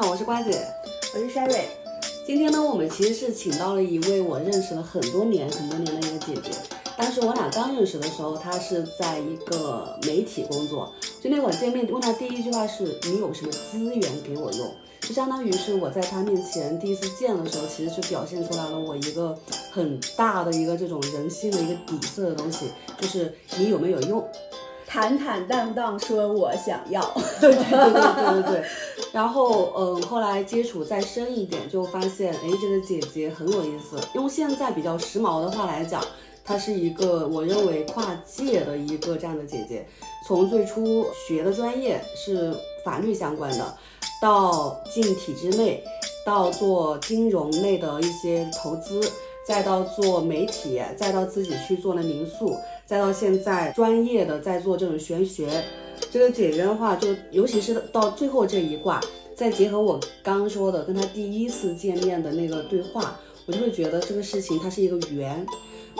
好，我是瓜姐，我是 Sherry。今天呢，我们其实是请到了一位我认识了很多年、很多年的一个姐姐。当时我俩刚认识的时候，她是在一个媒体工作。就那会见面，问她第一句话是：“你有什么资源给我用？”就相当于是我在她面前第一次见的时候，其实是表现出来了我一个很大的一个这种人性的一个底色的东西，就是你有没有用？坦坦荡荡说：“我想要。”对对对对对对。然后，嗯，后来接触再深一点，就发现，哎，这个姐姐很有意思。用现在比较时髦的话来讲，她是一个我认为跨界的一个这样的姐姐。从最初学的专业是法律相关的，到进体制内，到做金融类的一些投资。再到做媒体，再到自己去做了民宿，再到现在专业的在做这种玄学，这个姐姐的话，就尤其是到最后这一卦，再结合我刚说的跟他第一次见面的那个对话，我就会觉得这个事情它是一个缘。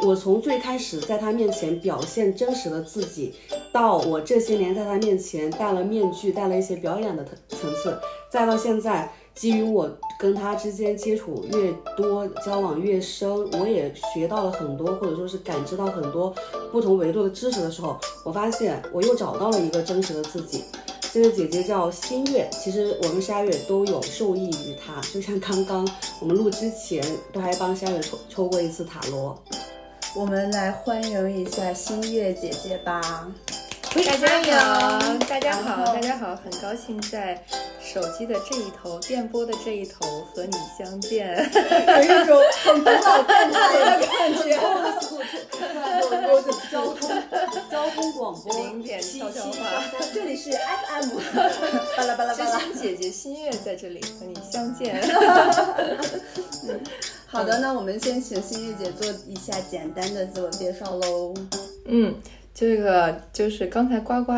我从最开始在他面前表现真实的自己，到我这些年在他面前戴了面具，戴了一些表演的层层次，再到现在。基于我跟他之间接触越多，交往越深，我也学到了很多，或者说是感知到很多不同维度的知识的时候，我发现我又找到了一个真实的自己。这个姐姐叫新月，其实我跟沙月都有受益于她，就像刚刚我们录之前都还帮沙月抽抽过一次塔罗。我们来欢迎一下新月姐姐吧。大家好，大家好，大家好，很高兴在。手机的这一头，电波的这一头和你相见，有一种很古老电台的感觉。交通交通广播零点悄悄话，这里是 FM。巴拉巴拉巴拉。姐姐心月在这里和你相见。好的，那我们先请心月姐做一下简单的自我介绍喽。嗯，这个就是刚才呱呱。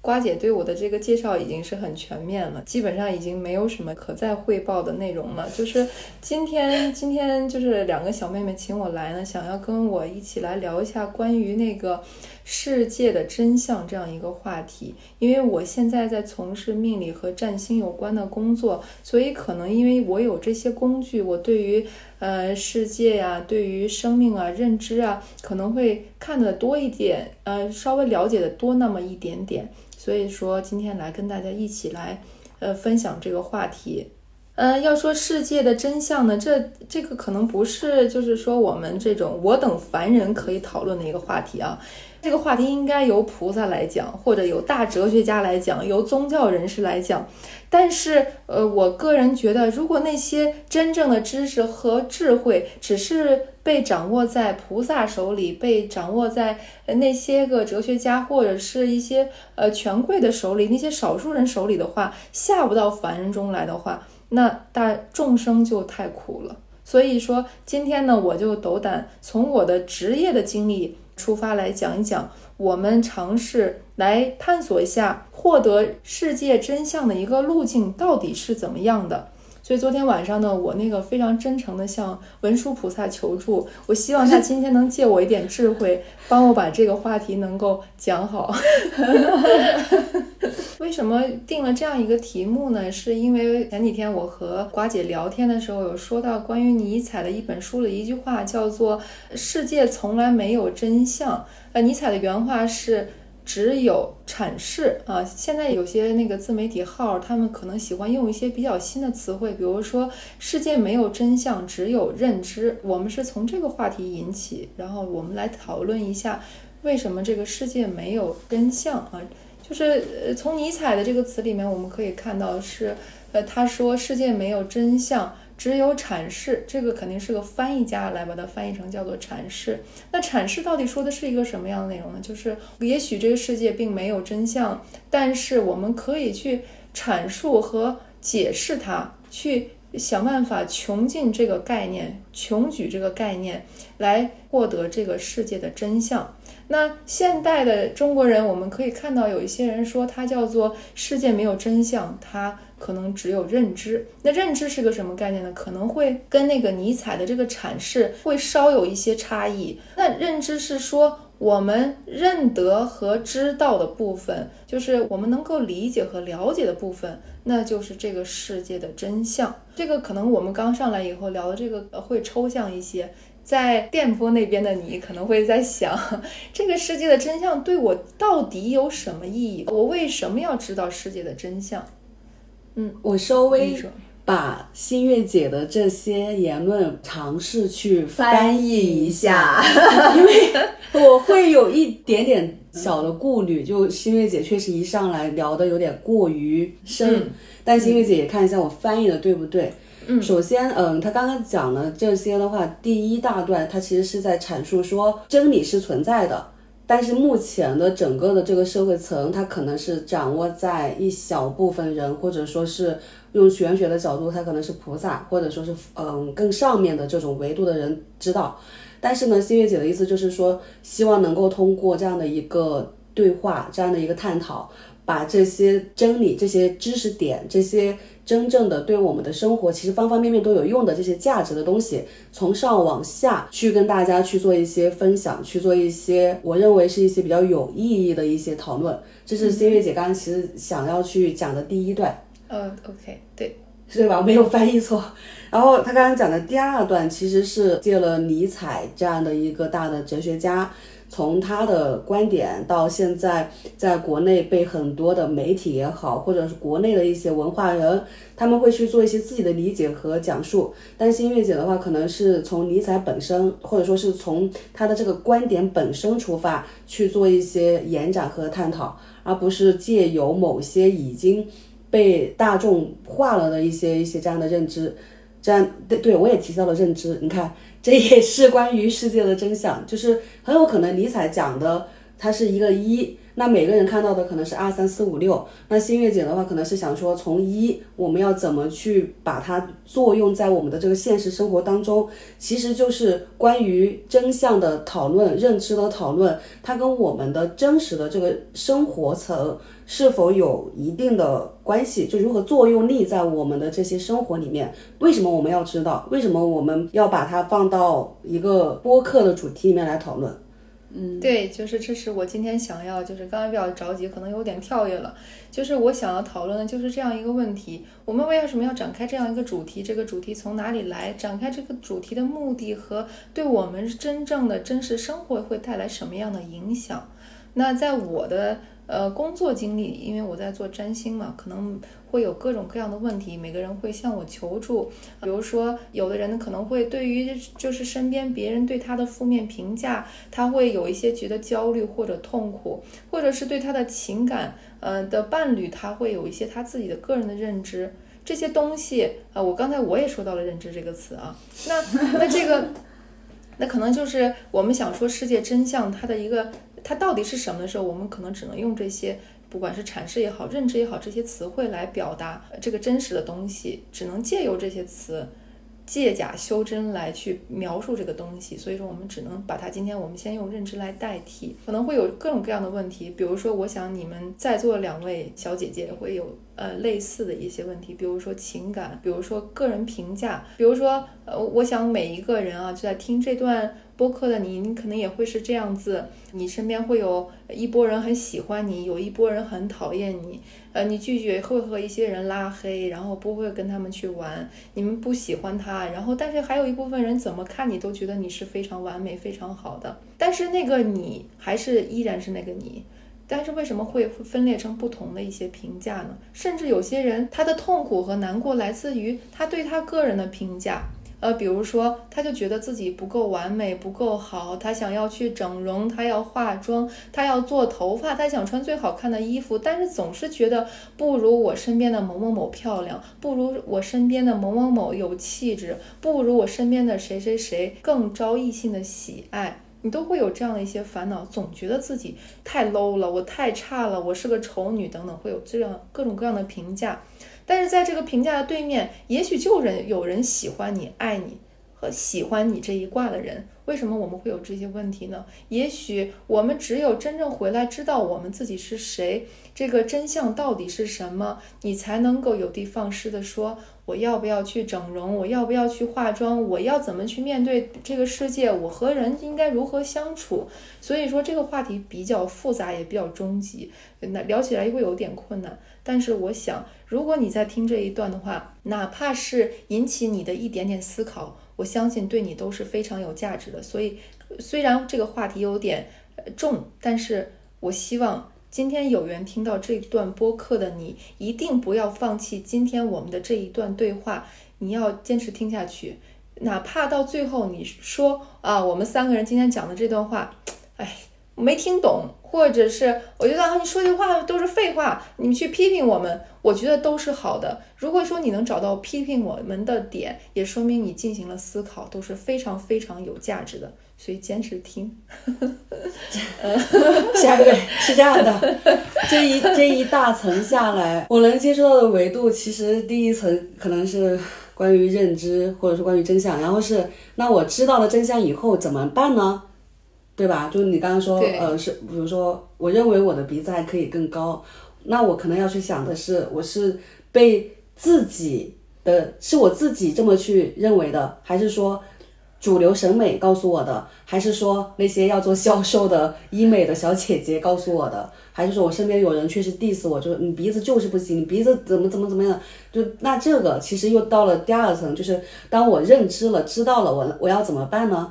瓜姐对我的这个介绍已经是很全面了，基本上已经没有什么可再汇报的内容了。就是今天，今天就是两个小妹妹请我来呢，想要跟我一起来聊一下关于那个。世界的真相这样一个话题，因为我现在在从事命理和占星有关的工作，所以可能因为我有这些工具，我对于呃世界呀，对于生命啊认知啊，可能会看得多一点，呃稍微了解的多那么一点点。所以说今天来跟大家一起来呃分享这个话题。嗯，要说世界的真相呢，这这个可能不是就是说我们这种我等凡人可以讨论的一个话题啊。这个话题应该由菩萨来讲，或者由大哲学家来讲，由宗教人士来讲。但是，呃，我个人觉得，如果那些真正的知识和智慧只是被掌握在菩萨手里，被掌握在那些个哲学家或者是一些呃权贵的手里，那些少数人手里的话，下不到凡人中来的话，那大众生就太苦了。所以说，今天呢，我就斗胆从我的职业的经历。出发来讲一讲，我们尝试来探索一下获得世界真相的一个路径到底是怎么样的。所以昨天晚上呢，我那个非常真诚的向文殊菩萨求助，我希望他 今天能借我一点智慧，帮我把这个话题能够讲好。为什么定了这样一个题目呢？是因为前几天我和瓜姐聊天的时候，有说到关于尼采的一本书的一句话，叫做“世界从来没有真相”。呃，尼采的原话是。只有阐释啊！现在有些那个自媒体号，他们可能喜欢用一些比较新的词汇，比如说“世界没有真相，只有认知”。我们是从这个话题引起，然后我们来讨论一下为什么这个世界没有真相啊？就是呃，从尼采的这个词里面，我们可以看到是，呃，他说世界没有真相。只有阐释，这个肯定是个翻译家来把它翻译成叫做阐释。那阐释到底说的是一个什么样的内容呢？就是也许这个世界并没有真相，但是我们可以去阐述和解释它，去想办法穷尽这个概念，穷举这个概念来获得这个世界的真相。那现代的中国人，我们可以看到有一些人说它叫做世界没有真相，它。可能只有认知，那认知是个什么概念呢？可能会跟那个尼采的这个阐释会稍有一些差异。那认知是说我们认得和知道的部分，就是我们能够理解和了解的部分，那就是这个世界的真相。这个可能我们刚上来以后聊的这个会抽象一些，在电波那边的你可能会在想，这个世界的真相对我到底有什么意义？我为什么要知道世界的真相？嗯，我稍微把新月姐的这些言论尝试去翻译译一下，因为我会有一点点小的顾虑，就新月姐确实一上来聊的有点过于深，嗯但新月姐也看一下我翻译的对不对。嗯首先，嗯，他刚刚讲了这些的话，第一大段他其实是在阐述说真理是存在的，但是目前的整个的这个社会层，它可能是掌握在一小部分人，或者说是用玄学的角度，它可能是菩萨，或者说是嗯更上面的这种维度的人知道。但是呢，新月姐的意思就是说，希望能够通过这样的一个对话，这样的一个探讨，把这些真理、这些知识点、这些真正的对我们的生活其实方方面面都有用的这些价值的东西，从上往下去跟大家去做一些分享，去做一些我认为是一些比较有意义的一些讨论。这是新月姐刚刚其实想要去讲的第一段。呃，OK，对，对吧？没有翻译错。然后他刚刚讲的第二段其实是借了尼采这样的一个大的哲学家，从他的观点到现在在国内被很多的媒体也好，或者是国内的一些文化人，他们会去做一些自己的理解和讲述。但新月姐的话，可能是从尼采本身，或者说是从他的这个观点本身出发去做一些延展和探讨，而不是借由某些已经被大众化了的一些一些这样的认知，这样对对我也提到了认知，你看这也是关于世界的真相，就是很有可能尼采讲的它是一个一，那每个人看到的可能是二三四五六，那新月姐的话可能是想说从一我们要怎么去把它作用在我们的这个现实生活当中，其实就是关于真相的讨论、认知的讨论，它跟我们的真实的这个生活层。是否有一定的关系？就如何作用力在我们的这些生活里面？为什么我们要知道？为什么我们要把它放到一个播客的主题里面来讨论？对，就是这是我今天想要，就是刚才比较着急，可能有点跳跃了。就是我想要讨论的就是这样一个问题：我们为什么要展开这样一个主题？这个主题从哪里来？展开这个主题的目的和对我们真正的真实生活会带来什么样的影响？那在我的呃工作经历，因为我在做占星嘛，可能会有各种各样的问题，每个人会向我求助。比如说，有的人可能会对于就是身边别人对他的负面评价，他会有一些觉得焦虑或者痛苦，或者是对他的情感呃的伴侣，他会有一些他自己的个人的认知。这些东西，呃，我刚才我也说到了“认知”这个词啊，那那这个，那可能就是我们想说世界真相它的一个，它到底是什么的时候，我们可能只能用这些，不管是阐释也好，认知也好，这些词汇来表达这个真实的东西，只能借由这些词。借假修真来去描述这个东西，所以说我们只能把它今天我们先用认知来代替，可能会有各种各样的问题，比如说我想你们在座两位小姐姐会有呃类似的一些问题，比如说情感，比如说个人评价，比如说呃我想每一个人啊就在听这段播客的你，你可能也会是这样子，你身边会有一波人很喜欢你，有一波人很讨厌你。呃，你拒绝会和一些人拉黑，然后不会跟他们去玩，你们不喜欢他，然后但是还有一部分人怎么看你都觉得你是非常完美、非常好的，但是那个你还是依然是那个你，但是为什么会分裂成不同的一些评价呢？甚至有些人他的痛苦和难过来自于他对他个人的评价。呃，比如说，他就觉得自己不够完美，不够好，他想要去整容，他要化妆，他要做头发，他想穿最好看的衣服，但是总是觉得不如我身边的某某某漂亮，不如我身边的某某某有气质，不如我身边的谁谁谁更招异性的喜爱。你都会有这样的一些烦恼，总觉得自己太 low 了，我太差了，我是个丑女等等，会有这样各种各样的评价。但是在这个评价的对面，也许就人有人喜欢你、爱你，和喜欢你这一卦的人。为什么我们会有这些问题呢？也许我们只有真正回来知道我们自己是谁，这个真相到底是什么，你才能够有的放矢的说。我要不要去整容？我要不要去化妆？我要怎么去面对这个世界？我和人应该如何相处？所以说这个话题比较复杂，也比较终极，那聊起来会有点困难。但是我想，如果你在听这一段的话，哪怕是引起你的一点点思考，我相信对你都是非常有价值的。所以，虽然这个话题有点重，但是我希望。今天有缘听到这段播客的你，一定不要放弃今天我们的这一段对话，你要坚持听下去，哪怕到最后你说啊，我们三个人今天讲的这段话，哎，没听懂，或者是我觉得啊，你说句话都是废话，你去批评我们，我觉得都是好的。如果说你能找到批评我们的点，也说明你进行了思考，都是非常非常有价值的。所以坚持听，下一个是这样的，这一这一大层下来，我能接触到的维度，其实第一层可能是关于认知，或者是关于真相，然后是那我知道了真相以后怎么办呢？对吧？就是你刚刚说，呃，是比如说，我认为我的鼻子还可以更高，那我可能要去想的是，我是被自己的，是我自己这么去认为的，还是说？主流审美告诉我的，还是说那些要做销售的医美的小姐姐告诉我的，还是说我身边有人确实 diss 我，就是你鼻子就是不行，你鼻子怎么怎么怎么样？就那这个其实又到了第二层，就是当我认知了、知道了，我我要怎么办呢？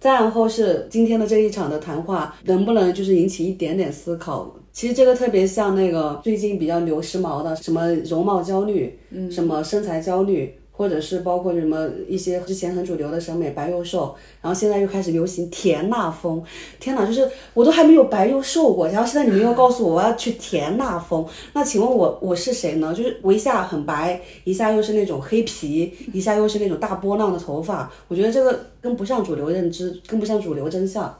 再然后是今天的这一场的谈话，能不能就是引起一点点思考？其实这个特别像那个最近比较流时髦的什么容貌焦虑，嗯，什么身材焦虑。或者是包括什么一些之前很主流的审美白又瘦，然后现在又开始流行甜辣风，天哪，就是我都还没有白又瘦过，然后现在你们又告诉我我要去甜辣风，那请问我我是谁呢？就是我一下很白，一下又是那种黑皮，一下又是那种大波浪的头发，我觉得这个跟不上主流认知，跟不上主流真相。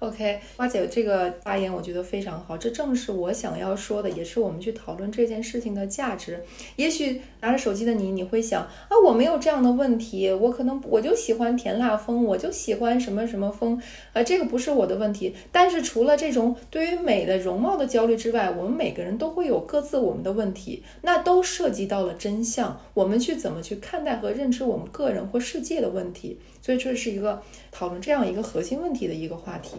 OK，花姐这个发言我觉得非常好，这正是我想要说的，也是我们去讨论这件事情的价值。也许拿着手机的你，你会想啊，我没有这样的问题，我可能我就喜欢甜辣风，我就喜欢什么什么风，啊，这个不是我的问题。但是除了这种对于美的容貌的焦虑之外，我们每个人都会有各自我们的问题，那都涉及到了真相，我们去怎么去看待和认知我们个人或世界的问题。所以这是一个讨论这样一个核心问题的一个话题。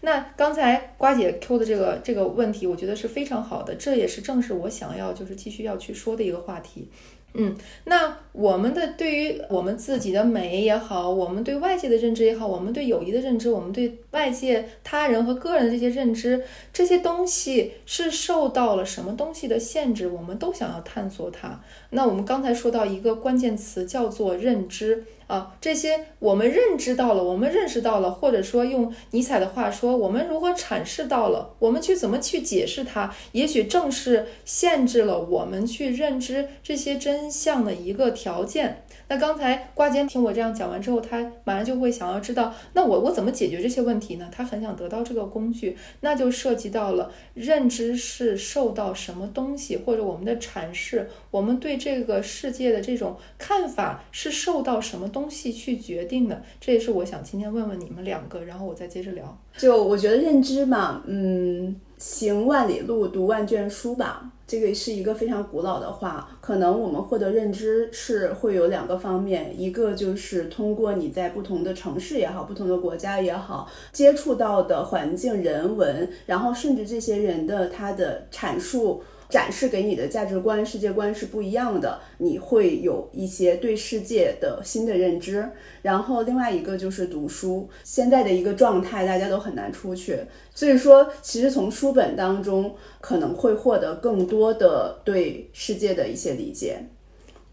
那刚才瓜姐 Q 的这个这个问题，我觉得是非常好的，这也是正是我想要就是继续要去说的一个话题。嗯，那我们的对于我们自己的美也好，我们对外界的认知也好，我们对友谊的认知，我们对外界他人和个人的这些认知，这些东西是受到了什么东西的限制？我们都想要探索它。那我们刚才说到一个关键词叫做认知。啊，这些我们认知到了，我们认识到了，或者说用尼采的话说，我们如何阐释到了，我们去怎么去解释它，也许正是限制了我们去认知这些真相的一个条件。那刚才瓜尖听我这样讲完之后，他马上就会想要知道，那我我怎么解决这些问题呢？他很想得到这个工具，那就涉及到了认知是受到什么东西，或者我们的阐释，我们对这个世界的这种看法是受到什么东西去决定的。这也是我想今天问问你们两个，然后我再接着聊。就我觉得认知嘛，嗯，行万里路，读万卷书吧。这个是一个非常古老的话，可能我们获得认知是会有两个方面，一个就是通过你在不同的城市也好，不同的国家也好，接触到的环境、人文，然后甚至这些人的他的阐述。展示给你的价值观、世界观是不一样的，你会有一些对世界的新的认知。然后另外一个就是读书，现在的一个状态，大家都很难出去，所以说其实从书本当中可能会获得更多的对世界的一些理解。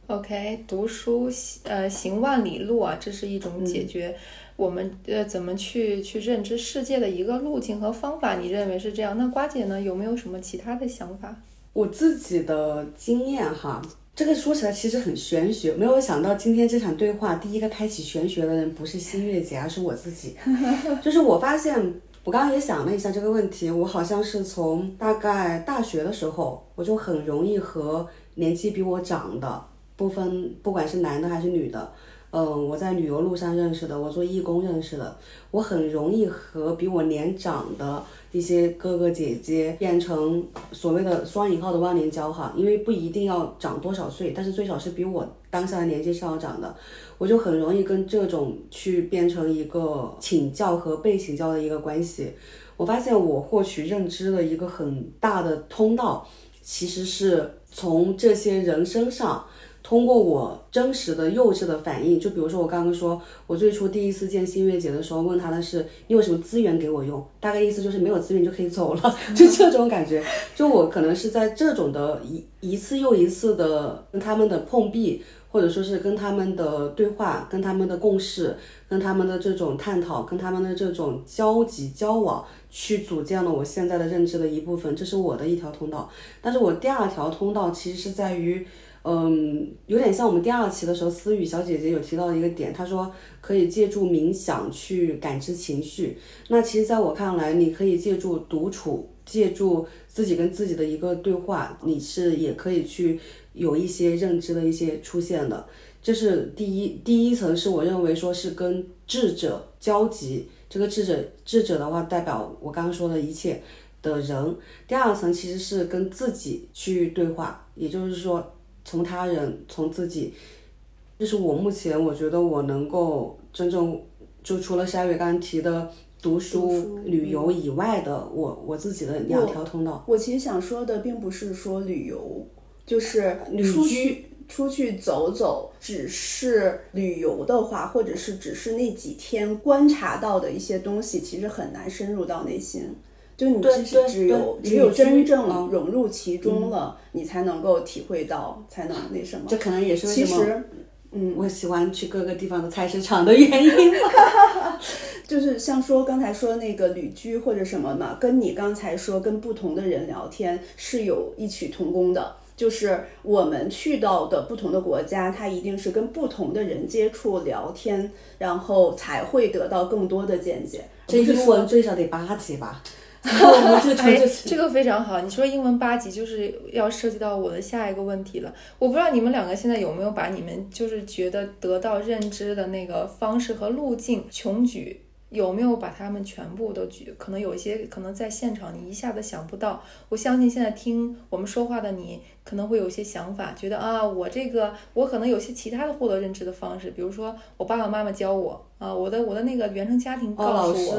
OK，读书呃行万里路啊，这是一种解决我们呃怎么去去认知世界的一个路径和方法。你认为是这样？那瓜姐呢？有没有什么其他的想法？我自己的经验哈，这个说起来其实很玄学，没有想到今天这场对话，第一个开启玄学的人不是新月姐，而是我自己。就是我发现，我刚刚也想了一下这个问题，我好像是从大概大学的时候，我就很容易和年纪比我长的，不分不管是男的还是女的，嗯，我在旅游路上认识的，我做义工认识的，我很容易和比我年长的一些哥哥姐姐变成所谓的双引号的忘年交哈，因为不一定要长多少岁，但是最少是比我当下的年纪是要长的，我就很容易跟这种去变成一个请教和被请教的一个关系。我发现我获取认知的一个很大的通道，其实是从这些人身上。通过我真实的幼稚的反应，就比如说我刚刚说，我最初第一次见新月姐的时候，问她的是你有什么资源给我用，大概意思就是没有资源就可以走了，就这种感觉。就我可能是在这种的一一次又一次的跟他们的碰壁，或者说是跟他们的对话，跟他们的共识，跟他们的这种探讨，跟他们的这种交集交往，去组建了我现在的认知的一部分，这是我的一条通道。但是我第二条通道其实是在于。嗯，有点像我们第二期的时候，思雨小姐姐有提到的一个点，她说可以借助冥想去感知情绪。那其实，在我看来，你可以借助独处，借助自己跟自己的一个对话，你是也可以去有一些认知的一些出现的。这是第一，第一层是我认为说是跟智者交集，这个智者智者的话代表我刚刚说的一切的人。第二层其实是跟自己去对话，也就是说。从他人，从自己，这是我目前我觉得我能够真正就除了夏月刚刚提的读书、旅游以外的，我我自己的两条通道。我其实想说的并不是说旅游，就是出去出去走走，只是旅游的话，或者是只是那几天观察到的一些东西，其实很难深入到内心。就你其实只有只有真正融入其中了，你才能够体会到，才能那什么。这可能也是为什么，嗯，我喜欢去各个地方的菜市场的原因。就是像说刚才说那个旅居或者什么嘛，跟你刚才说跟不同的人聊天是有异曲同工的。就是我们去到的不同的国家，它一定是跟不同的人接触聊天，然后才会得到更多的见解。这英文最少得八级吧？哎，这个非常好。你说英文八级，就是要涉及到我的下一个问题了。我不知道你们两个现在有没有把你们就是觉得得到认知的那个方式和路径穷举，有没有把他们全部都举？可能有一些可能在现场你一下子想不到。我相信现在听我们说话的你，可能会有些想法，觉得啊，我这个我可能有些其他的获得认知的方式，比如说我爸爸妈妈教我啊，我的我的那个原生家庭告诉我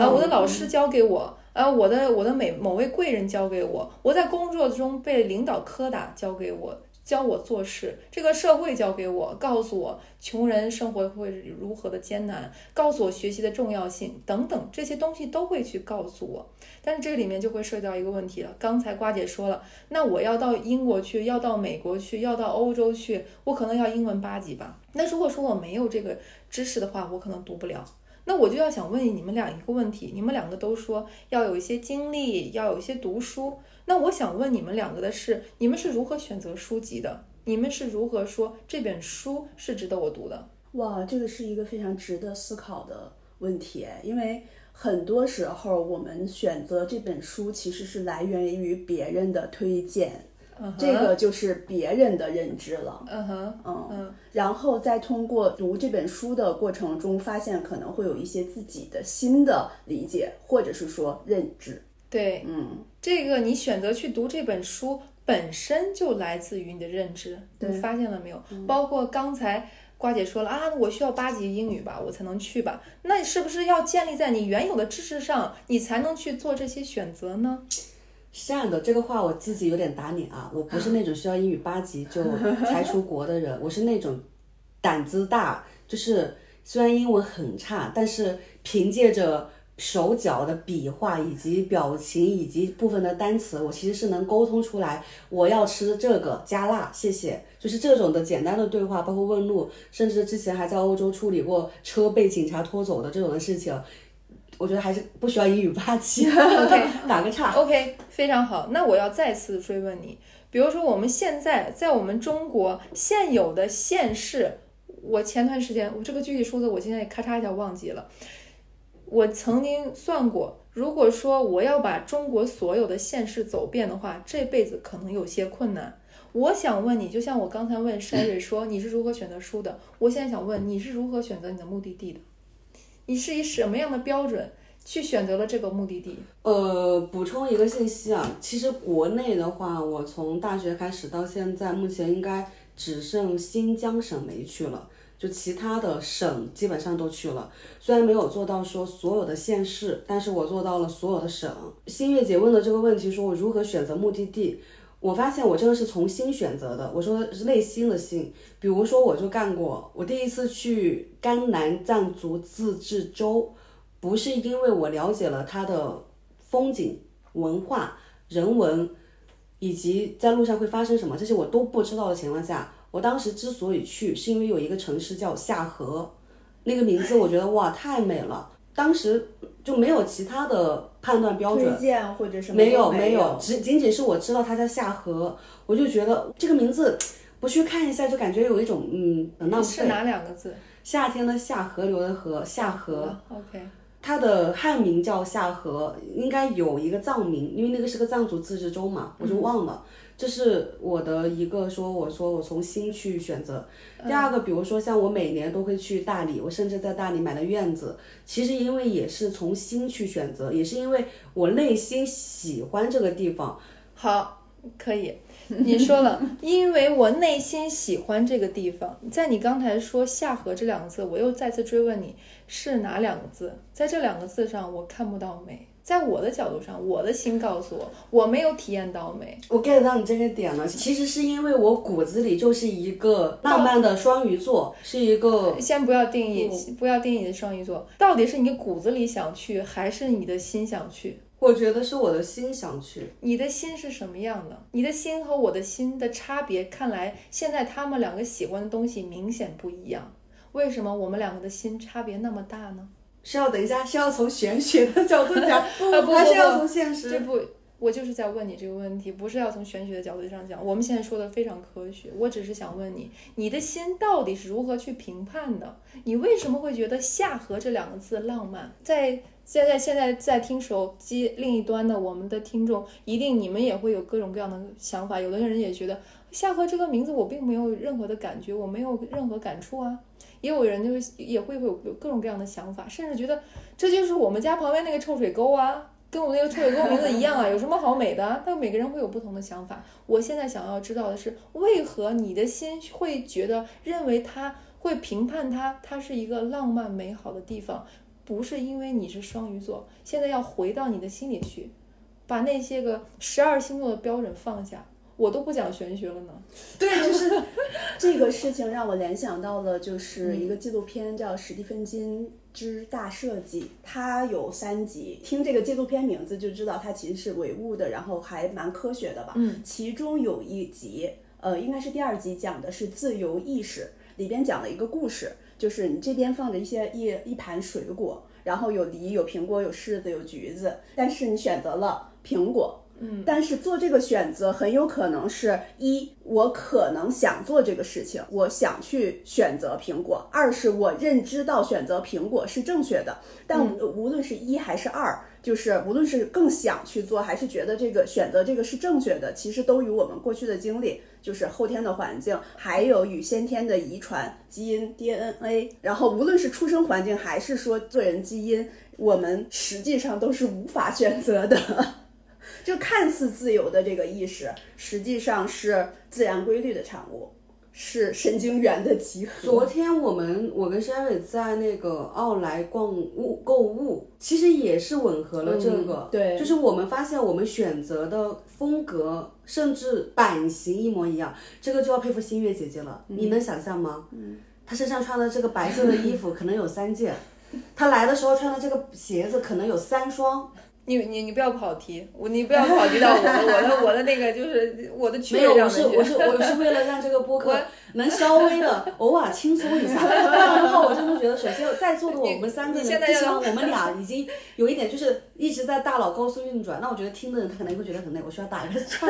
啊，我的老师教给我。啊，我的我的每某位贵人教给我，我在工作中被领导苛打，教给我教我做事，这个社会教给我，告诉我穷人生活会如何的艰难，告诉我学习的重要性等等，这些东西都会去告诉我。但是这里面就会涉及到一个问题了，刚才瓜姐说了，那我要到英国去，要到美国去，要到欧洲去，我可能要英文八级吧？那如果说我没有这个知识的话，我可能读不了。那我就要想问你们俩一个问题，你们两个都说要有一些经历，要有一些读书。那我想问你们两个的是，你们是如何选择书籍的？你们是如何说这本书是值得我读的？哇，这个是一个非常值得思考的问题，因为很多时候我们选择这本书其实是来源于别人的推荐。这个就是别人的认知了，嗯哼，嗯，然后再通过读这本书的过程中，发现可能会有一些自己的新的理解，或者是说认知。对，嗯，这个你选择去读这本书本身就来自于你的认知，你发现了没有？包括刚才瓜姐说了啊，我需要八级英语吧，我才能去吧？那你是不是要建立在你原有的知识上，你才能去做这些选择呢？是这样的，这个话我自己有点打脸啊！我不是 那种需要英语八级就才出国的人，我是那种胆子大，就是虽然英文很差，但是凭借着手脚的笔画以及表情以及部分的单词，我其实是能沟通出来。我要吃这个加辣，谢谢。就是这种的简单的对话，包括问路，甚至之前还在欧洲处理过车被警察拖走的这种的事情。我觉得还是不需要英语八级。OK，打个岔。OK，非常好。那我要再次追问你，比如说我们现在在我们中国现有的县市，我前段时间我这个具体数字我现在咔嚓一下忘记了。我曾经算过，如果说我要把中国所有的县市走遍的话，这辈子可能有些困难。我想问你，就像我刚才问 Sherry 说你是如何选择书的，我现在想问你是如何选择你的目的地的？你是以什么样的标准去选择了这个目的地？呃，补充一个信息啊，其实国内的话，我从大学开始到现在，目前应该只剩新疆省没去了，就其他的省基本上都去了。虽然没有做到说所有的县市，但是我做到了所有的省。新月姐问的这个问题，说我如何选择目的地，我发现我真的是从心选择的。我说是内心的心，比如说我就干过，我第一次去甘南藏族自治州，不是因为我了解了它的风景、文化、人文，以及在路上会发生什么，这些我都不知道的情况下，我当时之所以去，是因为有一个城市叫夏河，那个名字我觉得哇太美了，当时就没有其他的判断标准推。荐或者什么没有没有，只仅仅是我知道它叫夏河，我就觉得这个名字不去看一下，就感觉有一种嗯很浪费。是哪两个字？夏天的夏，河流的河，夏河。啊 OK，它的汉名叫夏河，应该有一个藏名，因为那个是个藏族自治州嘛，我就忘了。这是我的一个说，我说我从心去选择。第二个，比如说像我每年都会去大理，我甚至在大理买了院子，其实因为也是从心去选择，也是因为我内心喜欢这个地方。好，可以。你说了，因为我内心喜欢这个地方。在你刚才说“下河”这两个字，我又再次追问你是哪两个字？在这两个字上，我看不到美。在我的角度上，我的心告诉我，我没有体验到美。我 get 到你这个点了，其实是因为我骨子里就是一个浪漫的双鱼座，是一个先不要定义，不要定义的双鱼座，到底是你骨子里想去，还是你的心想去？我觉得是我的心想去。你的心是什么样的？你的心和我的心的差别，看来现在他们两个喜欢的东西明显不一样。为什么我们两个的心差别那么大呢？是要等一下，是要从玄学的角度讲，不不还是要从现实？这不，我就是在问你这个问题，不是要从玄学的角度上讲。我们现在说的非常科学，我只是想问你，你的心到底是如何去评判的？你为什么会觉得“夏河”这两个字浪漫？在现在现在在听手机另一端的我们的听众，一定你们也会有各种各样的想法。有的人也觉得“夏河”这个名字我并没有任何的感觉，我没有任何感触啊。也有人就是也会会有有各种各样的想法，甚至觉得这就是我们家旁边那个臭水沟啊，跟我那个臭水沟名字一样啊，有什么好美的啊？但每个人会有不同的想法。我现在想要知道的是，为何你的心会觉得认为它会评判它，它是一个浪漫美好的地方，不是因为你是双鱼座。现在要回到你的心里去，把那些个十二星座的标准放下。我都不讲玄学了呢。对，就是 这个事情让我联想到了，就是一个纪录片叫《史蒂芬金之大设计》，它有三集。听这个纪录片名字就知道它其实是唯物的，然后还蛮科学的吧。嗯，其中有一集，呃，应该是第二集，讲的是自由意识，里边讲了一个故事，就是你这边放着一些一一盘水果，然后有梨、有苹果、有柿子、有橘子，但是你选择了苹果。嗯，但是做这个选择很有可能是一，我可能想做这个事情，我想去选择苹果；二是我认知到选择苹果是正确的。但无无论是一还是二，就是无论是更想去做，还是觉得这个选择这个是正确的，其实都与我们过去的经历，就是后天的环境，还有与先天的遗传基因 DNA，然后无论是出生环境还是说做人基因，我们实际上都是无法选择的。就看似自由的这个意识，实际上是自然规律的产物，是神经元的集合。昨天我们我跟 Sherry 在那个奥莱逛物购物，其实也是吻合了这个。对就是我们发现我们选择的风格甚至版型一模一样，这个就要佩服新月姐姐了。你能想象吗？嗯。她身上穿的这个白色的衣服可能有三件，她来的时候穿的这个鞋子可能有三双。你你你不要跑题，我你不要跑题到我的我的我的那个就是我的没有，我是我是我是为了让这个播 客能稍微的 偶尔轻松一下。这样的话，我真的觉得，首先在座的我们三个人，不希望我们俩已经有一点就是一直在大脑高速运转。那我觉得听的人他可能会觉得很累，我需要打一个岔。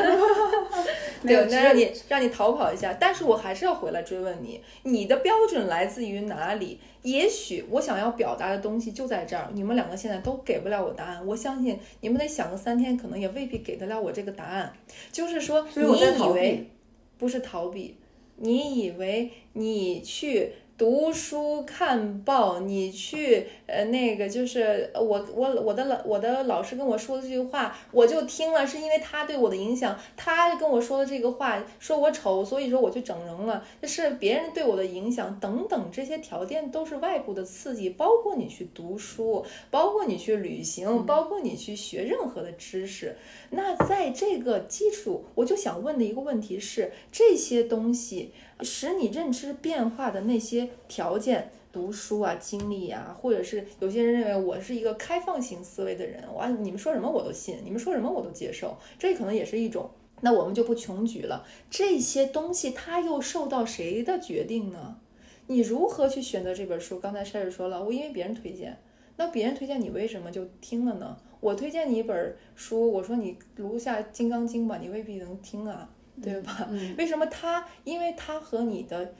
没有，那让你让你逃跑一下，但是我还是要回来追问你，你的标准来自于哪里？也许我想要表达的东西就在这儿，你们两个现在都给不了我答案。我相信你们得想个三天，可能也未必给得了我这个答案。就是说，所以我在逃避你以为不是逃避。你以为你去读书看报，你去呃那个就是我我我的老我的老师跟我说的这句话，我就听了，是因为他对我的影响，他跟我说的这个话，说我丑，所以说我去整容了，这是别人对我的影响等等这些条件都是外部的刺激，包括你去读书，包括你去旅行，包括你去学任何的知识。那在这个基础，我就想问的一个问题是，这些东西使你认知变化的那些条件，读书啊、经历啊，或者是有些人认为我是一个开放型思维的人，哇，你们说什么我都信，你们说什么我都接受，这可能也是一种。那我们就不穷举了，这些东西它又受到谁的决定呢？你如何去选择这本书？刚才赛尔说了，我因为别人推荐，那别人推荐你为什么就听了呢？我推荐你一本书，我说你读下《金刚经》吧，你未必能听啊，对吧？为什么他？因为他和你的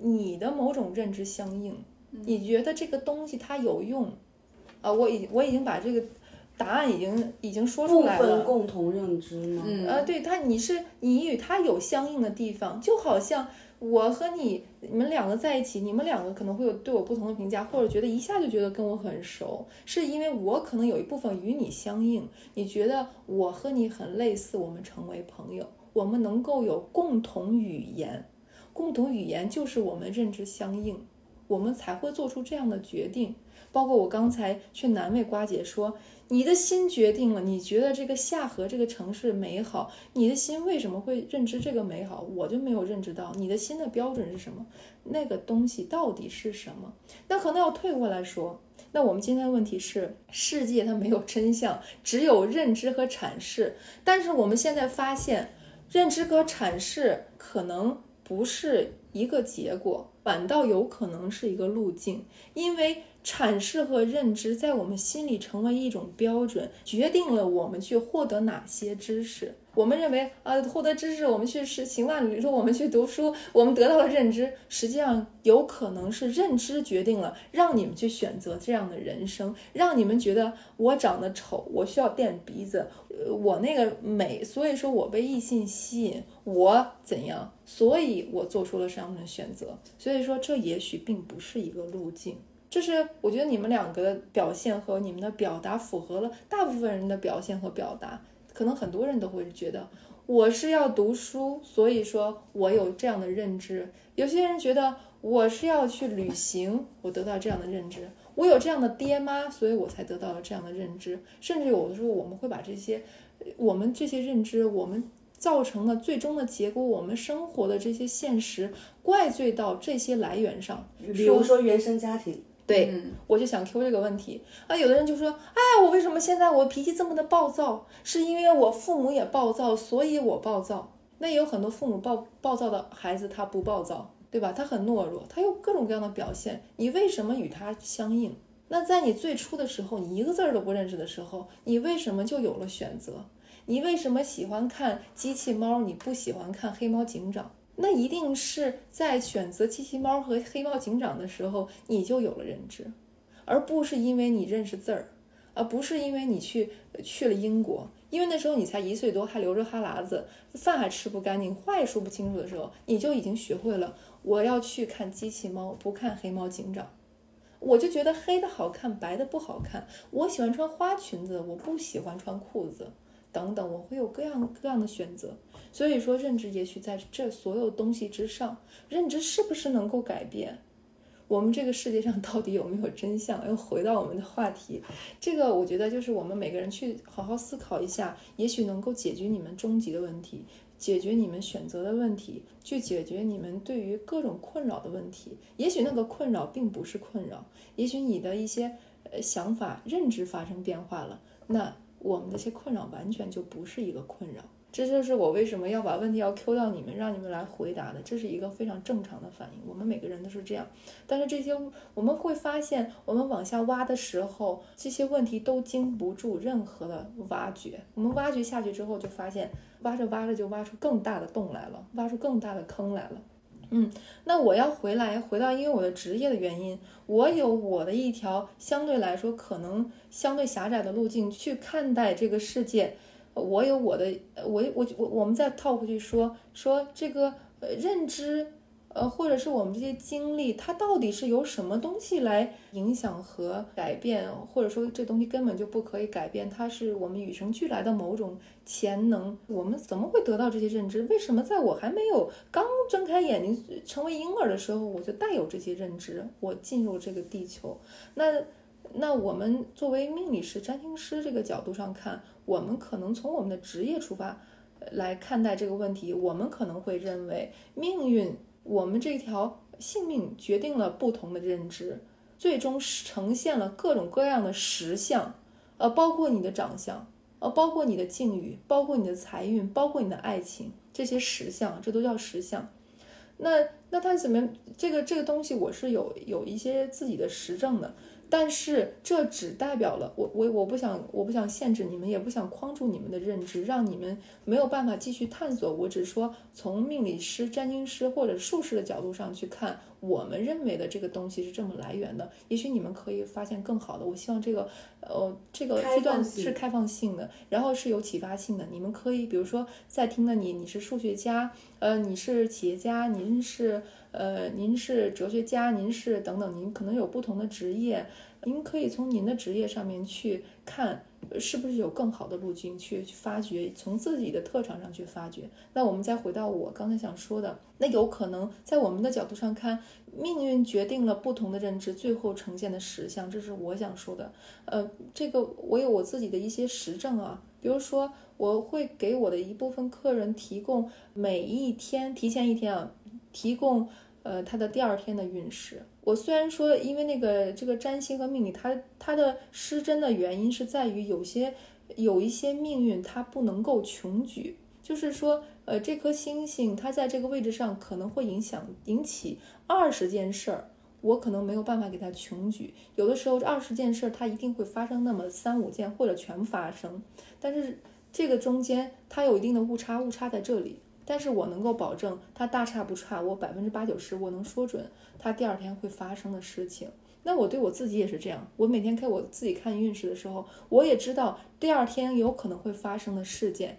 你的某种认知相应，你觉得这个东西它有用啊？我已我已经把这个答案已经已经说出来了部分。共同认知吗？嗯呃，对他，你是你与他有相应的地方，就好像我和你，你们两个在一起，你们两个可能会有对我不同的评价，或者觉得一下就觉得跟我很熟，是因为我可能有一部分与你相应，你觉得我和你很类似，我们成为朋友，我们能够有共同语言，共同语言就是我们认知相应，我们才会做出这样的决定。包括我刚才去难为瓜姐说，你的心决定了，你觉得这个下河这个城市美好，你的心为什么会认知这个美好？我就没有认知到你的心的标准是什么，那个东西到底是什么？那可能要退过来说，那我们今天的问题是，世界它没有真相，只有认知和阐释。但是我们现在发现，认知和阐释可能不是一个结果，反倒有可能是一个路径，因为阐释和认知在我们心里成为一种标准，决定了我们去获得哪些知识。我们认为，啊，获得知识，我们去是行万里路，我们去读书，我们得到了认知。实际上，有可能是认知决定了，让你们去选择这样的人生，让你们觉得我长得丑，我需要垫鼻子，我那个美，所以说我被异性吸引，我怎样，所以我做出了这样的选择。所以说，这也许并不是一个路径。就是我觉得你们两个的表现和你们的表达符合了大部分人的表现和表达，可能很多人都会觉得我是要读书，所以说我有这样的认知。有些人觉得我是要去旅行，我得到这样的认知。我有这样的爹妈，所以我才得到了这样的认知。甚至有的时候我们会把这些，呃我们这些认知，我们造成了最终的结果，我们生活的这些现实，怪罪到这些来源上。比如说原生家庭，对，嗯我就想 Q 这个问题啊，有的人就说，哎，我为什么现在我脾气这么的暴躁？是因为我父母也暴躁，所以我暴躁。那也有很多父母暴暴躁的孩子，他不暴躁，对吧？他很懦弱，他有各种各样的表现。你为什么与他相应？那在你最初的时候，你一个字儿都不认识的时候，你为什么就有了选择？你为什么喜欢看机器猫，你不喜欢看黑猫警长？那一定是在选择机器猫和黑猫警长的时候，你就有了认知，而不是因为你认识字儿，而不是因为你去去了英国，因为那时候你才一岁多，还流着哈喇子，饭还吃不干净，话也说不清楚的时候，你就已经学会了我要去看机器猫，不看黑猫警长。我就觉得黑的好看，白的不好看。我喜欢穿花裙子，我不喜欢穿裤子，等等，我会有各样各样的选择。所以说，认知也许在这所有东西之上，认知是不是能够改变？我们这个世界上 到底有没有真相？又回到我们的话题，这个我觉得就是我们每个人去好好思考一下，也许能够解决你们终极的问题，解决你们选择的问题，去解决你们对于各种困扰的问题。也许那个困扰并不是困扰，也许你的一些呃想法、认知发生变化了，那我们这些困扰完全就不是一个困扰。这就是我为什么要把问题要 Q 到你们，让你们来回答的，这是一个非常正常的反应。我们每个人都是这样，但是这些我们会发现，我们往下挖的时候，这些问题都经不住任何的挖掘。我们挖掘下去之后，就发现挖着挖着就挖出更大的洞来了，挖出更大的坑来了。嗯，那我要回来，回到因为我的职业的原因，我有我的一条相对来说可能相对狭窄的路径去看待这个世界。我有我的，我我我我们再套回去说说这个认知。呃，或者是我们这些经历，它到底是由什么东西来影响和改变，或者说这东西根本就不可以改变，它是我们与生俱来的某种潜能。我们怎么会得到这些认知？为什么在我还没有刚睁开眼睛成为婴儿的时候，我就带有这些认知？我进入这个地球，那那我们作为命理师、占星师这个角度上看，我们可能从我们的职业出发来看待这个问题，我们可能会认为命运。我们这条性命决定了不同的认知，最终呈现了各种各样的实相，呃，包括你的长相，呃，包括你的境遇，包括你的财运，包括你的爱情，这些实相，这都叫实相。那那它怎么这个这个东西，我是有有一些自己的实证的。但是这只代表了我我我不想我不想限制你们，也不想框住你们的认知，让你们没有办法继续探索。我只说，从命理师、占星师或者术士的角度上去看，我们认为的这个东西是这么来源的。也许你们可以发现更好的。我希望这个呃这个阶段是开放性的，然后是有启发性的。你们可以比如说在听的你，你是数学家，呃，你是企业家，您是。呃，您是哲学家，您是等等，您可能有不同的职业，您可以从您的职业上面去看，是不是有更好的路径去发掘，从自己的特长上去发掘。那我们再回到我刚才想说的，那有可能在我们的角度上看，命运决定了不同的认知，最后呈现的实相，这是我想说的。呃，这个我有我自己的一些实证啊，比如说我会给我的一部分客人提供每一天提前一天啊，提供。呃，他的第二天的运势，我虽然说，因为那个这个占星和命理，它它的失真的原因是在于有些有一些命运它不能够穷举，就是说，呃，这颗星星它在这个位置上可能会影响引起二十件事儿，我可能没有办法给它穷举，有的时候这二十件事儿它一定会发生那么三五件或者全发生，但是这个中间它有一定的误差，误差在这里。但是我能够保证它大差不差，我百分之八九十我能说准它第二天会发生的事情。那我对我自己也是这样，我每天给我自己看运势的时候，我也知道第二天有可能会发生的事件，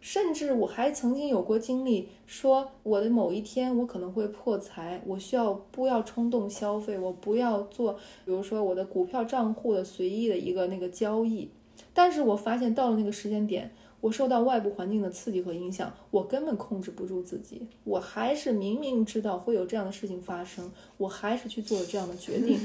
甚至我还曾经有过经历，说我的某一天我可能会破财，我需要不要冲动消费，我不要做，比如说我的股票账户的随意的一个那个交易，但是我发现到了那个时间点。我受到外部环境的刺激和影响，我根本控制不住自己，我还是明明知道会有这样的事情发生，我还是去做了这样的决定。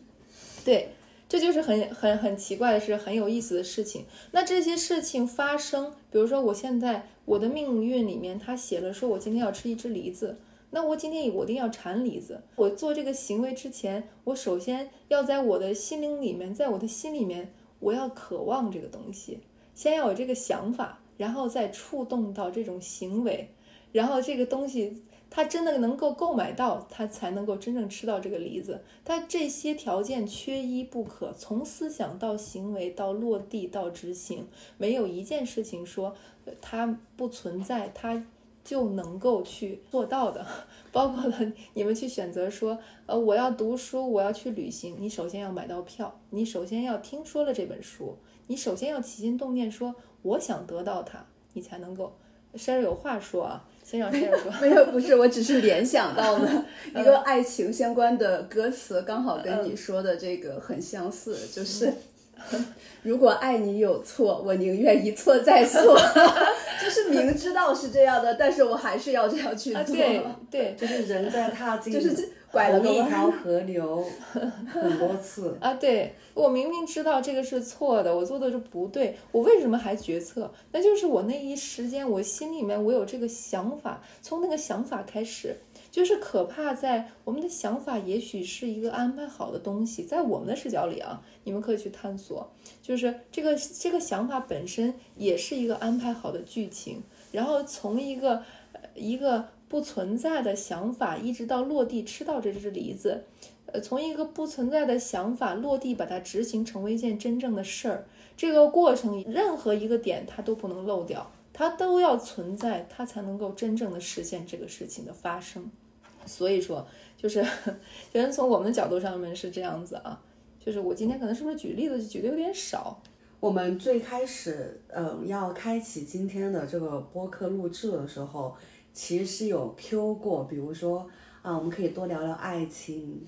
对，这就是很很很奇怪的是很有意思的事情。那这些事情发生，比如说我现在我的命运里面，他写了说我今天要吃一只梨子，那我今天我一定要馋梨子。我做这个行为之前，我首先要在我的心灵里面，在我的心里面，我要渴望这个东西。先要有这个想法，然后再触动到这种行为，然后这个东西它真的能够购买到，它才能够真正吃到这个梨子。它这些条件缺一不可，从思想到行为到落地到执行，没有一件事情说它不存在，它就能够去做到的。包括了你们去选择说，呃，我要读书，我要去旅行，你首先要买到票，你首先要听说了这本书。你首先要起心动念说我想得到它，你才能够。先生有话说啊，先让先生说。没有，不是，我只是联想 到了一个爱情相关的歌词，刚好跟你说的这个很相似，就是如果爱你有错，我宁愿一错再错。就是明知道是这样的，但是我还是要这样去做。对对，就是人在踏进。就是这。拐了一条河流很多次 啊！对我明明知道这个是错的，我做的是不对，我为什么还决策？那就是我那一时间，我心里面我有这个想法，从那个想法开始，就是可怕在我们的想法，也许是一个安排好的东西，在我们的视角里啊，你们可以去探索，就是这个这个想法本身也是一个安排好的剧情，然后从一个一个。不存在的想法，一直到落地吃到这只梨子，呃，从一个不存在的想法落地，把它执行成为一件真正的事儿，这个过程任何一个点它都不能漏掉，它都要存在，它才能够真正的实现这个事情的发生。所以说，就是，觉得从我们的角度上面是这样子啊，就是我今天可能是不是举例子举的有点少？我们最开始，嗯，要开启今天的这个播客录制的时候。其实是有 Q 过，比如说啊，我们可以多聊聊爱情，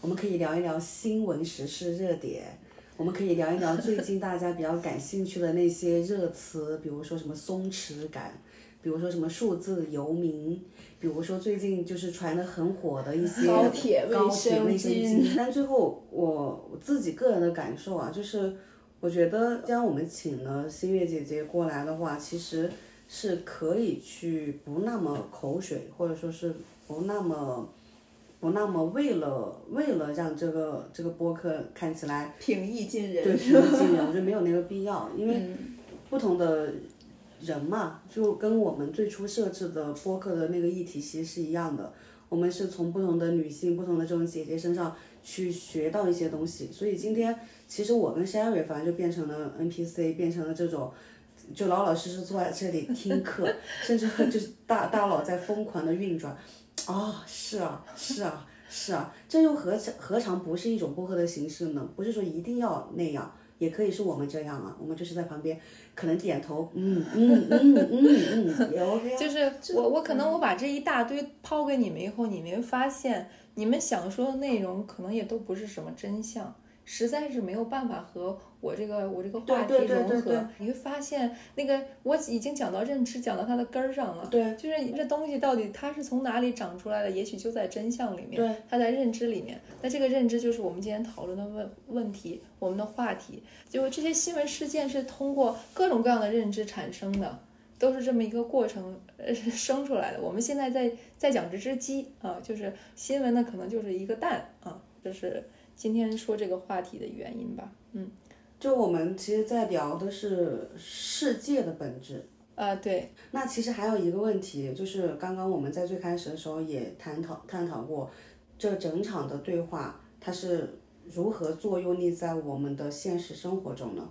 我们可以聊一聊新闻时事热点，我们可以聊一聊最近大家比较感兴趣的那些热词，比如说什么松弛感，比如说什么数字游民，比如说最近就是传的很火的一些 高铁卫生巾巾。但最后我我自己个人的感受啊，就是我觉得，既然我们请了新月姐姐过来的话，其实是可以去不那么口水，或者说是不那么。不那么为了为了让这个这个播客看起来平易近人，对 平易近人，我觉得没有那个必要，因为不同的人嘛，就跟我们最初设置的播客的那个议题其实是一样的。我们是从不同的女性、不同的这种姐姐身上去学到一些东西，所以今天其实我跟 Sherry 反正就变成了 NPC，变成了这种就老老实实坐在这里听课，甚至 就是大大脑在疯狂的运转。哦，是啊，是啊，是啊，这又何尝何尝不是一种播客的形式呢？不是说一定要那样，也可以是我们这样啊，我们就是在旁边可能点头，嗯嗯嗯嗯嗯，也 OK 啊。就是我我可能我把这一大堆抛给你们以后，你们发现你们想说的内容可能也都不是什么真相。实在是没有办法和我这个我这个话题融合，你会发现那个我已经讲到认知，讲到它的根儿上了。对，就是这东西到底它是从哪里长出来的？也许就在真相里面，对，它在认知里面。那这个认知就是我们今天讨论的问问题，我们的话题。就这些新闻事件是通过各种各样的认知产生的，都是这么一个过程呃生出来的。我们现在在在讲这只鸡啊，就是新闻呢可能就是一个蛋啊，就是。今天说这个话题的原因吧，嗯，就我们其实，在聊的是世界的本质啊，对。那其实还有一个问题，就是刚刚我们在最开始的时候也探讨探讨过，这整场的对话它是如何作用力在我们的现实生活中呢？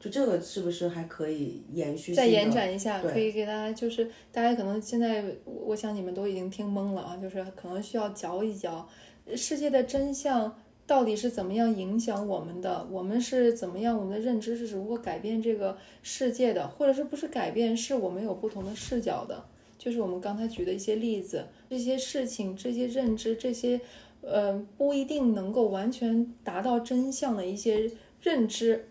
就这个是不是还可以延续？再延展一下，可以给大家，就是大家可能现在，我想你们都已经听懵了啊，就是可能需要嚼一嚼世界的真相。到底是怎么样影响我们的？我们是怎么样？我们的认知是如何改变这个世界的？或者是不是改变？是我们有不同的视角的？就是我们刚才举的一些例子，这些事情、这些认知、这些，呃，不一定能够完全达到真相的一些认知，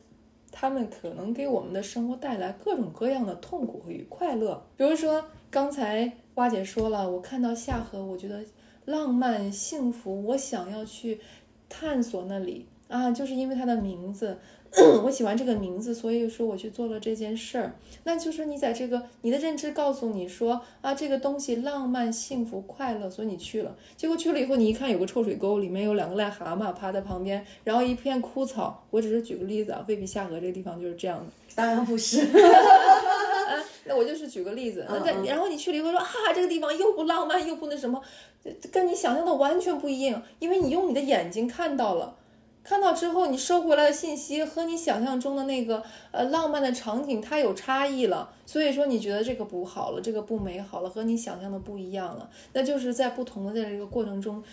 他们可能给我们的生活带来各种各样的痛苦与快乐。比如说，刚才花姐说了，我看到夏河，我觉得浪漫幸福，我想要去。探索那里啊，就是因为它的名字，我喜欢这个名字，所以说我去做了这件事儿。那就是你在这个你的认知告诉你说啊，这个东西浪漫、幸福、快乐，所以你去了。结果去了以后，你一看有个臭水沟，里面有两个癞蛤蟆趴在旁边，然后一片枯草。我只是举个例子啊，未必下河这个地方就是这样的。当然不是。那我就是举个例子。那在然后你去了以后说，啊，这个地方又不浪漫又不那什么。跟你想象的完全不一样，因为你用你的眼睛看到了，看到之后你收回来的信息和你想象中的那个呃浪漫的场景它有差异了，所以说你觉得这个不好了，这个不美好了，和你想象的不一样了，那就是在不同的在这个过程中。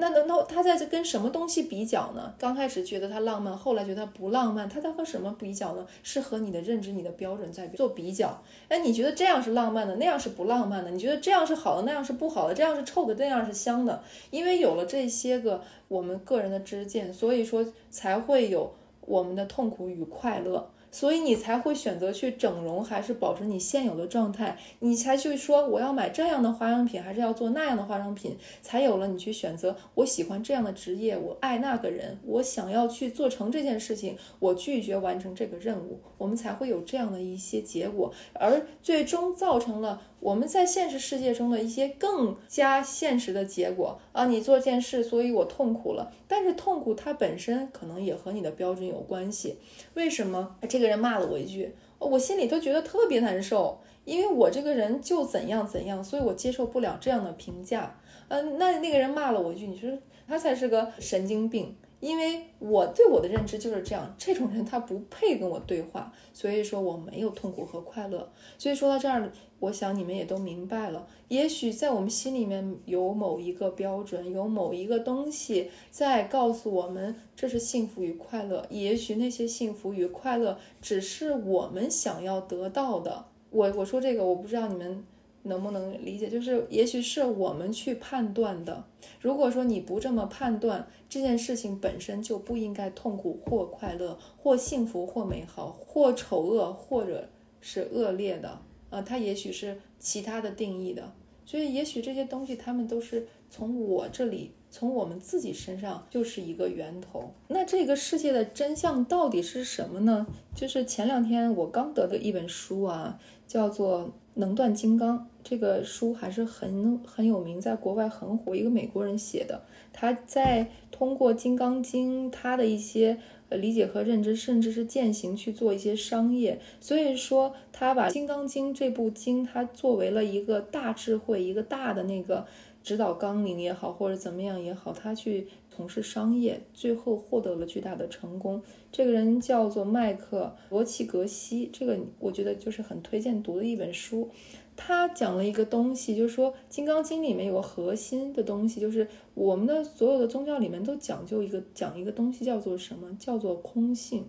那那那他在这跟什么东西比较呢？刚开始觉得它浪漫，后来觉得它不浪漫，它在和什么比较呢？是和你的认知、你的标准在做比较。哎，你觉得这样是浪漫的，那样是不浪漫的？你觉得这样是好的，那样是不好的？这样是臭的，那样是香的？因为有了这些个我们个人的知见，所以说才会有我们的痛苦与快乐。所以你才会选择去整容，还是保持你现有的状态？你才去说我要买这样的化妆品，还是要做那样的化妆品？才有了你去选择我喜欢这样的职业，我爱那个人，我想要去做成这件事情，我拒绝完成这个任务，我们才会有这样的一些结果，而最终造成了。我们在现实世界中的一些更加现实的结果啊，你做件事，所以我痛苦了。但是痛苦它本身可能也和你的标准有关系。为什么这这个人骂了我一句，我心里都觉得特别难受？因为我这个人就怎样怎样，所以我接受不了这样的评价。嗯，那那个人骂了我一句，你说他才是个神经病。因为我对我的认知就是这样，这种人他不配跟我对话，所以说我没有痛苦和快乐。所以说到这儿，我想你们也都明白了。也许在我们心里面有某一个标准，有某一个东西在告诉我们这是幸福与快乐。也许那些幸福与快乐只是我们想要得到的。我我说这个，我不知道你们能不能理解？就是也许是我们去判断的。如果说你不这么判断，这件事情本身就不应该痛苦或快乐，或幸福或美好，或丑恶或者是恶劣的啊，它也许是其他的定义的。所以也许这些东西，他们都是从我这里。从我们自己身上就是一个源头。那这个世界的真相到底是什么呢？就是前两天我刚得的一本书啊，叫做《能断金刚》。这个书还是很很有名，在国外很火，一个美国人写的。他在通过《金刚经》他的一些理解和认知，甚至是践行去做一些商业。所以说，他把《金刚经》这部经，他作为了一个大智慧，一个大的那个。指导纲领也好，或者怎么样也好，他去从事商业，最后获得了巨大的成功。这个人叫做麦克罗奇格西，这个我觉得就是很推荐读的一本书。他讲了一个东西，就是说《金刚经》里面有个核心的东西，就是我们的所有的宗教里面都讲究一个讲一个东西，叫做什么？叫做空性。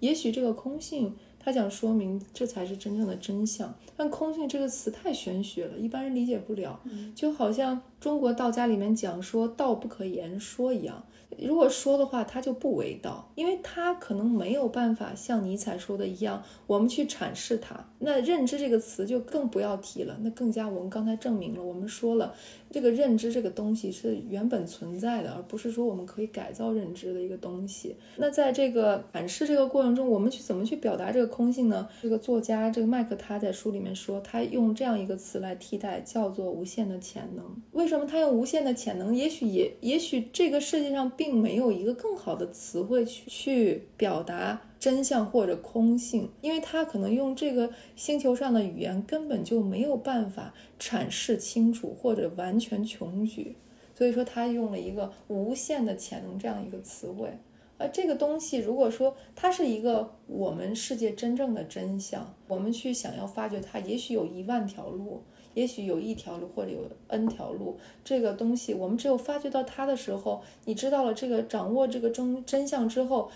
也许这个空性。他想说明这才是真正的真相，但“空性”这个词太玄学了，一般人理解不了，就好像中国道家里面讲说“道不可言说”一样。如果说的话，它就不为道，因为它可能没有办法像尼采说的一样，我们去阐释它。那认知这个词就更不要提了，那更加我们刚才证明了，我们说了，这个认知这个东西是原本存在的，而不是说我们可以改造认知的一个东西。那在这个阐释这个过程中，我们去怎么去表达这个空性呢？这个作家这个麦克他在书里面说，他用这样一个词来替代，叫做无限的潜能。为什么他用无限的潜能？也许也也许这个世界上。并没有一个更好的词汇去去表达真相或者空性，因为他可能用这个星球上的语言根本就没有办法阐释清楚或者完全穷举，所以说他用了一个无限的潜能这样一个词汇。而这个东西如果说它是一个我们世界真正的真相，我们去想要发掘它，也许有一万条路。也许有一条路，或者有 N 条路。这个东西，我们只有发掘到它的时候，你知道了这个，掌握这个真真相之后，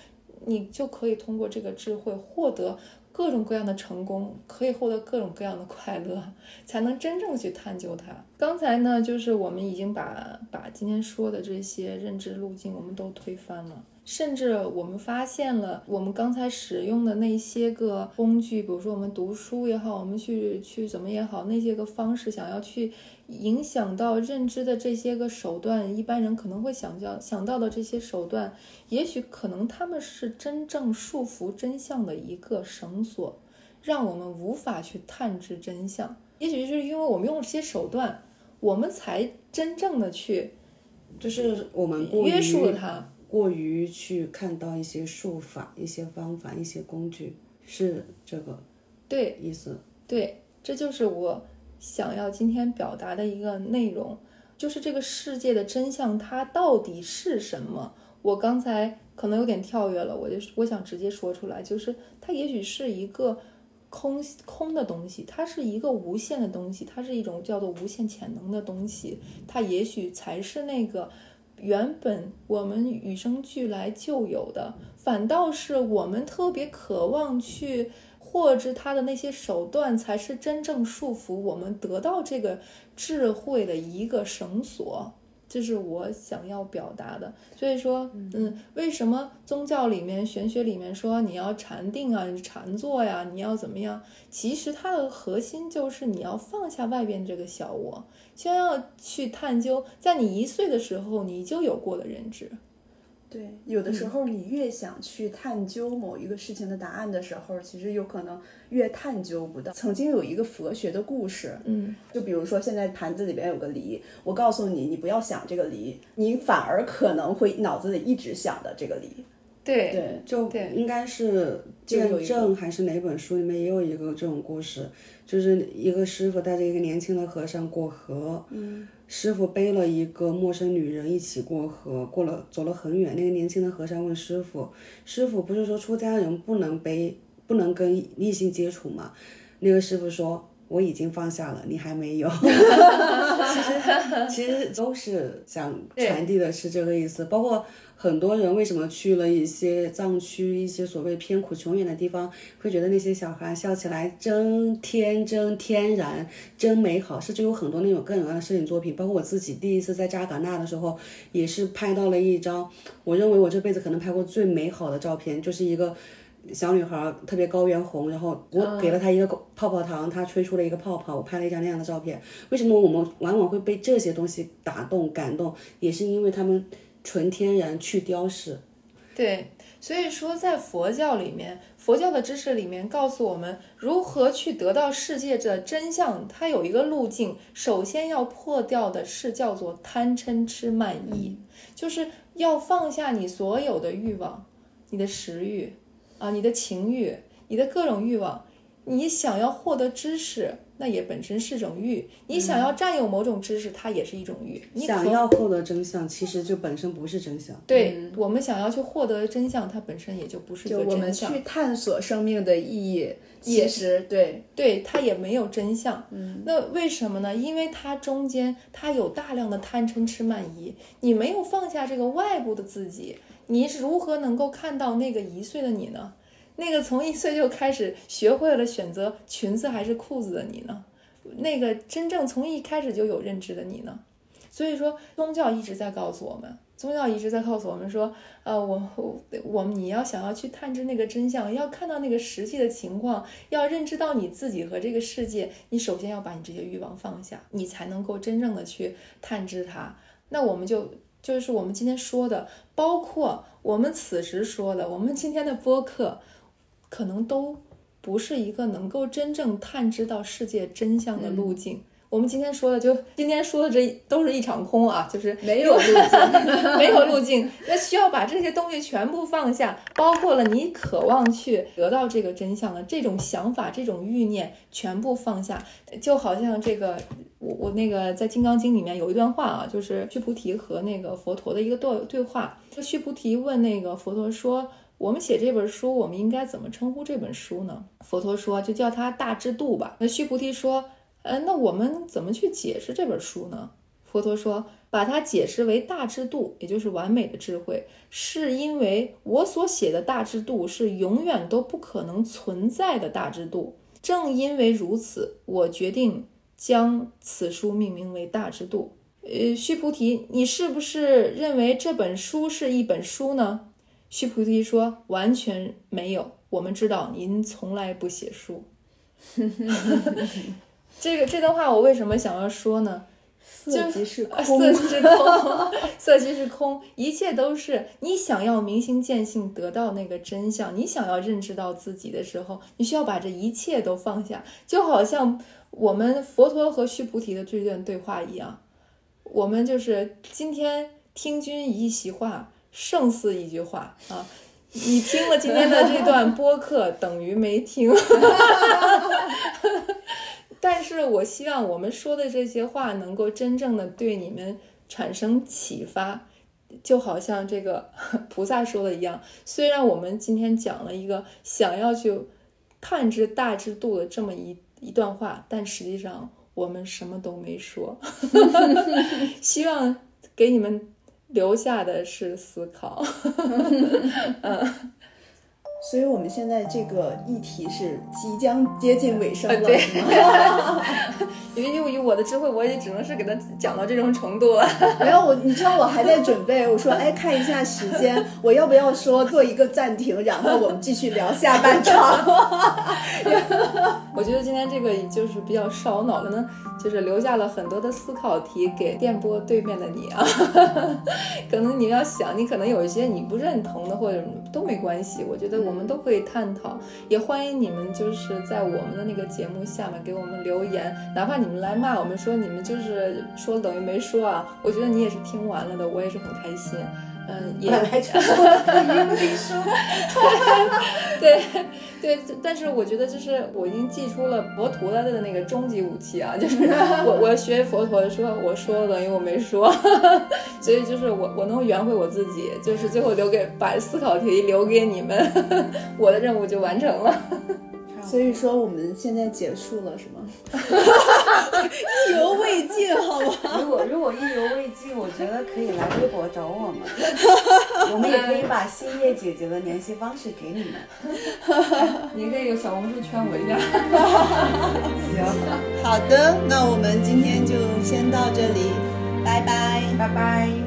你就可以通过这个智慧获得各种各样的成功，可以获得各种各样的快乐，才能真正去探究它。刚才呢，就是我们已经把把今天说的这些认知路径，我们都推翻了。甚至我们发现了，我们刚才使用的那些个工具，比如说我们读书也好，我们去去怎么也好，那些个方式想要去影响到认知的这些个手段，一般人可能会想到想到的这些手段，也许可能他们是真正束缚真相的一个绳索，让我们无法去探知真相。也许就是因为我们用这些手段，我们才真正的去，就是我们约束了它。过于去看到一些术法、一些方法、一些工具，是这个对意思。对，这就是我想要今天表达的一个内容，就是这个世界的真相它到底是什么？我刚才可能有点跳跃了，我就我想直接说出来，就是它也许是一个空空的东西，它是一个无限的东西，它是一种叫做无限潜能的东西，它也许才是那个。原本我们与生俱来就有的，反倒是我们特别渴望去获知他的那些手段，才是真正束缚我们得到这个智慧的一个绳索。这是我想要表达的，所以说，嗯，为什么宗教里面、玄学里面说你要禅定啊、禅坐呀，你要怎么样？其实它的核心就是你要放下外边这个小我，先要去探究，在你一岁的时候你就有过的认知。对，有的时候你越想去探究某一个事情的答案的时候，其实有可能越探究不到。曾经有一个佛学的故事，嗯，就比如说现在盘子里边有个梨，我告诉你，你不要想这个梨，你反而可能会脑子里一直想的这个梨。对对，就应该是见证还是哪本书里面也有一个这种故事，就是一个师傅带着一个年轻的和尚过河，嗯。师傅背了一个陌生女人一起过河，过了走了很远。那个年轻的和尚问师傅：“师傅不是说出家人不能背，不能跟异性接触吗？”那个师傅说：“我已经放下了，你还没有。其实其实都是想传递的是这个意思，包括很多人为什么去了一些藏区、一些所谓偏苦穷远的地方，会觉得那些小孩笑起来真天真、天然、真美好，甚至有很多那种各种各样的摄影作品。包括我自己第一次在扎尕那的时候，也是拍到了一张我认为我这辈子可能拍过最美好的照片，就是一个。小女孩特别高原红，然后我给了她一个泡泡糖，她吹出了一个泡泡，我拍了一张那样的照片。为什么我们往往会被这些东西打动、感动？也是因为他们纯天然，去雕饰。对，所以说在佛教里面，佛教的知识里面告诉我们如何去得到世界的真相。它有一个路径，首先要破掉的是叫做贪嗔痴慢疑，就是要放下你所有的欲望，你的食欲。啊，你的情欲，你的各种欲望，你想要获得知识，那也本身是种欲；你想要占有某种知识，它也是一种欲。你想要获得真相，其实就本身不是真相。对我们想要去获得真相，它本身也就不是一个真相。去探索生命的意义，其实对对，它也没有真相。嗯，那为什么呢？因为它中间它有大量的贪嗔痴慢疑，你没有放下这个外部的自己。你是如何能够看到那个一岁的你呢？那个从一岁就开始学会了选择裙子还是裤子的你呢？那个真正从一开始就有认知的你呢？所以说，宗教一直在告诉我们，宗教一直在告诉我们说，呃，我我我们你要想要去探知那个真相，要看到那个实际的情况，要认知到你自己和这个世界，你首先要把你这些欲望放下，你才能够真正的去探知它。那我们就。就是我们今天说的，包括我们此时说的，我们今天的播客，可能都不是一个能够真正探知到世界真相的路径。我们今天说的，就今天说的这都是一场空啊，就是没有路 径，没有路径。那需要把这些东西全部放下，包括了你渴望去得到这个真相的这种想法、这种欲念，全部放下。就好像这个，我我那个在《金刚经》里面有一段话啊，就是须菩提和那个佛陀的一个对对话。这须菩提问那个佛陀说：“我们写这本书，我们应该怎么称呼这本书呢？”佛陀说：“就叫它大智度吧。”那须菩提说。呃，那我们怎么去解释这本书呢？佛陀说，把它解释为大智度，也就是完美的智慧，是因为我所写的大智度是永远都不可能存在的大智度。正因为如此，我决定将此书命名为大智度。呃，须菩提，你是不是认为这本书是一本书呢？须菩提说，完全没有。我们知道您从来不写书。这个这段话我为什么想要说呢？色即是空，色即是空，色即是空，一切都是你想要明心见性，得到那个真相，你想要认知到自己的时候，你需要把这一切都放下，就好像我们佛陀和须菩提的这段对话一样，我们就是今天听君一席话，胜似一句话啊！你听了今天的这段 播客，等于没听。但是我希望我们说的这些话能够真正的对你们产生启发，就好像这个 菩萨说的一样。虽然我们今天讲了一个想要去探知大智度的这么一一段话，但实际上我们什么都没说。希望给你们留下的是思考。嗯。所以，我们现在这个议题是即将接近尾声了。对，因为以我的智慧，我也只能是给他讲到这种程度了。没有我，你知道我还在准备。我说，哎，看一下时间，我要不要说做一个暂停，然后我们继续聊下半场？我觉得今天这个就是比较烧脑，可能就是留下了很多的思考题给电波对面的你啊。可能你要想，你可能有一些你不认同的，或者都没关系。我觉得我。我们都可以探讨，也欢迎你们就是在我们的那个节目下面给我们留言，哪怕你们来骂我们说你们就是说等于没说啊，我觉得你也是听完了的，我也是很开心。嗯，也来 说等于没说。对对，但是我觉得就是我已经寄出了佛陀的那个终极武器啊，就是我我学佛陀说我说等于我没说，所以就是我我能圆回我自己，就是最后留给把思考题留给你们，我的任务就完成了。所以说我们现在结束了是吗？意犹未尽，好吗？如果如果意犹未尽，我觉得可以来微博找我们，我们也可以把星夜姐姐的联系方式给你们。你可以有小红书圈我一下。行，好的，那我们今天就先到这里，拜拜。拜拜。